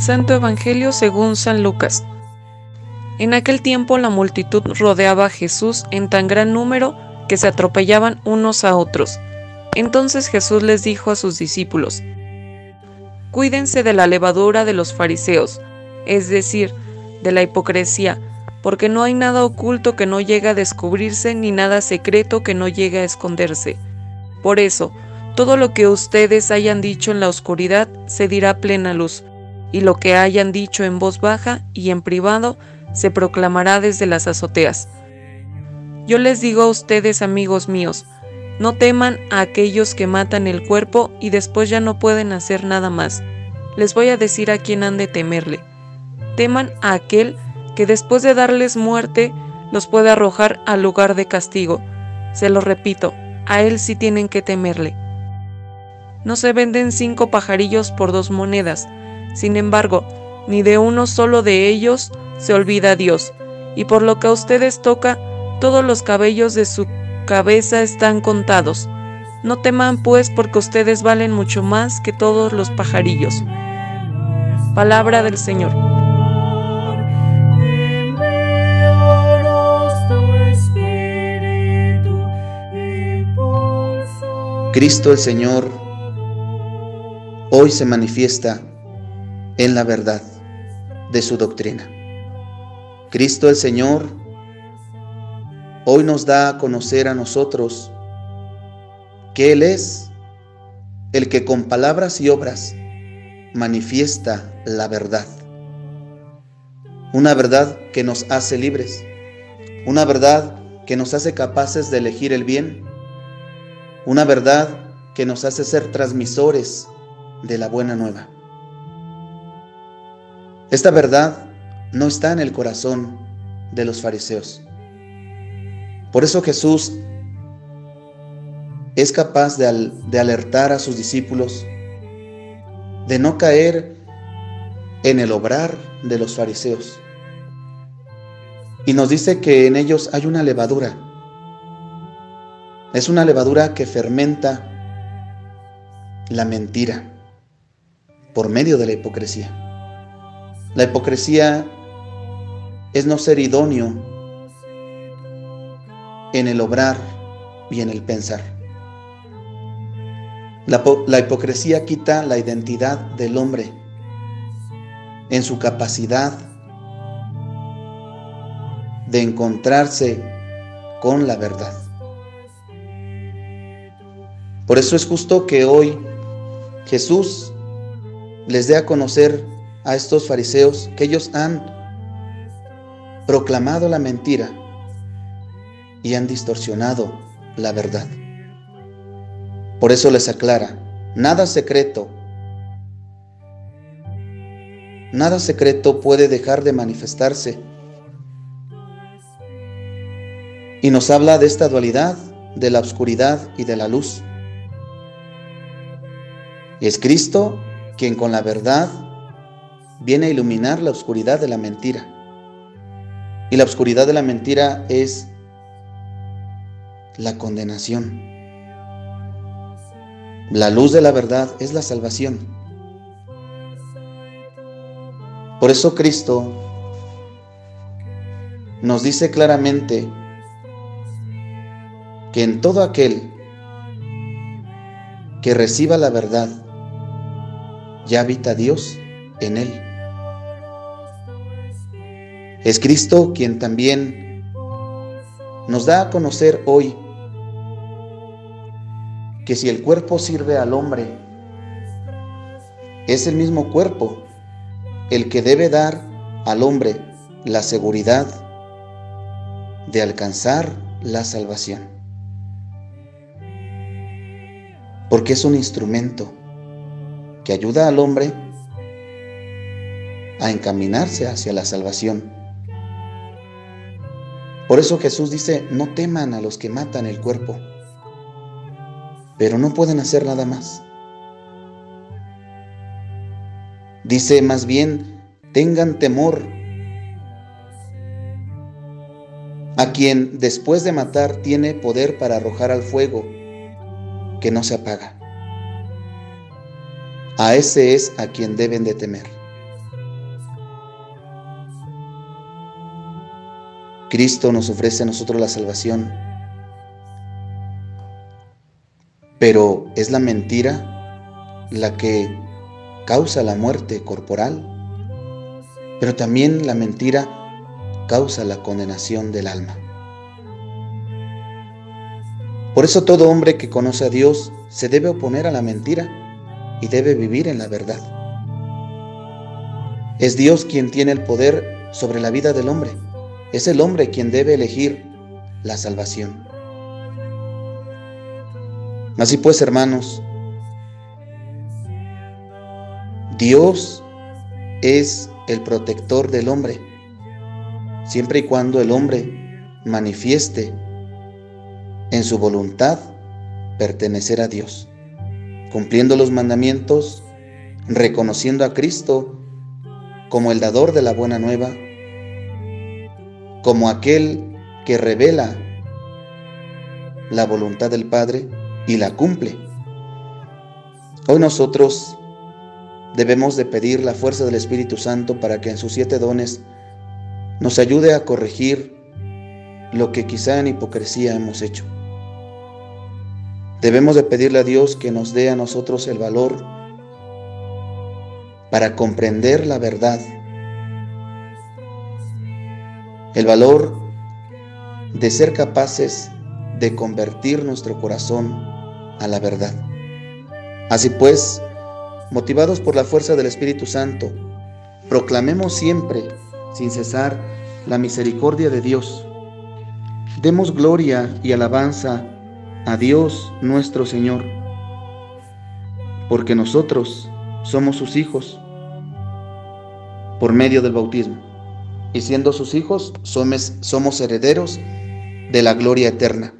Santo Evangelio según San Lucas. En aquel tiempo la multitud rodeaba a Jesús en tan gran número que se atropellaban unos a otros. Entonces Jesús les dijo a sus discípulos, Cuídense de la levadura de los fariseos, es decir, de la hipocresía, porque no hay nada oculto que no llegue a descubrirse ni nada secreto que no llegue a esconderse. Por eso, todo lo que ustedes hayan dicho en la oscuridad se dirá plena luz, y lo que hayan dicho en voz baja y en privado se proclamará desde las azoteas. Yo les digo a ustedes, amigos míos, no teman a aquellos que matan el cuerpo y después ya no pueden hacer nada más. Les voy a decir a quién han de temerle. Teman a aquel que después de darles muerte los puede arrojar al lugar de castigo. Se lo repito, a él sí tienen que temerle. No se venden cinco pajarillos por dos monedas. Sin embargo, ni de uno solo de ellos se olvida Dios. Y por lo que a ustedes toca, todos los cabellos de su cabeza están contados. No teman pues porque ustedes valen mucho más que todos los pajarillos. Palabra del Señor. Cristo el Señor hoy se manifiesta en la verdad de su doctrina. Cristo el Señor hoy nos da a conocer a nosotros que Él es el que con palabras y obras manifiesta la verdad. Una verdad que nos hace libres, una verdad que nos hace capaces de elegir el bien una verdad que nos hace ser transmisores de la buena nueva. Esta verdad no está en el corazón de los fariseos. Por eso Jesús es capaz de, alertar a sus discípulos de no caer en el obrar de los fariseos. Y nos dice que en ellos hay una levadura es una levadura que fermenta la mentira por medio de la hipocresía. La hipocresía es no ser idóneo en el obrar y en el pensar. La, hipocresía quita la identidad del hombre en su capacidad de encontrarse con la verdad. Por eso es justo que hoy Jesús les dé a conocer a estos fariseos que ellos han proclamado la mentira y han distorsionado la verdad. Por eso les aclara, nada secreto, nada secreto puede dejar de manifestarse. Y nos habla de esta dualidad, de la oscuridad y de la luz. Es Cristo quien con la verdad viene a iluminar la oscuridad de la mentira. Y la oscuridad de la mentira es la condenación. La luz de la verdad es la salvación. Por eso Cristo nos dice claramente que en todo aquel que reciba la verdad ya habita Dios en él. Es Cristo quien también nos da a conocer hoy que si el cuerpo sirve al hombre, es el mismo cuerpo el que debe dar al hombre la seguridad de alcanzar la salvación. Porque es un instrumento que ayuda al hombre a encaminarse hacia la salvación. Por eso Jesús dice, no teman a los que matan el cuerpo, pero no pueden hacer nada más. Dice más bien, tengan temor a quien después de matar tiene poder para arrojar al fuego que no se apaga. A ese es a quien deben de temer. Cristo nos ofrece a nosotros la salvación. Pero es la mentira la que causa la muerte corporal, pero también la mentira causa la condenación del alma. Por eso todo hombre que conoce a Dios se debe oponer a la mentira y debe vivir en la verdad. Es Dios quien tiene el poder sobre la vida del hombre. Es el hombre quien debe elegir la salvación. Así pues, hermanos, Dios es el protector del hombre, siempre y cuando el hombre manifieste en su voluntad pertenecer a Dios, cumpliendo los mandamientos, reconociendo a Cristo como el dador de la buena nueva, como aquel que revela la voluntad del Padre y la cumple. Hoy nosotros debemos de pedir la fuerza del Espíritu Santo para que en sus siete dones nos ayude a corregir lo que quizá en hipocresía hemos hecho. Debemos de pedirle a Dios que nos dé a nosotros el valor para comprender la verdad, el valor de ser capaces de convertir nuestro corazón a la verdad. Así pues, motivados por la fuerza del Espíritu Santo, proclamemos siempre, sin cesar, la misericordia de Dios. Demos gloria y alabanza a Dios nuestro Señor, porque nosotros somos sus hijos por medio del bautismo, y siendo sus hijos somos, somos herederos de la gloria eterna.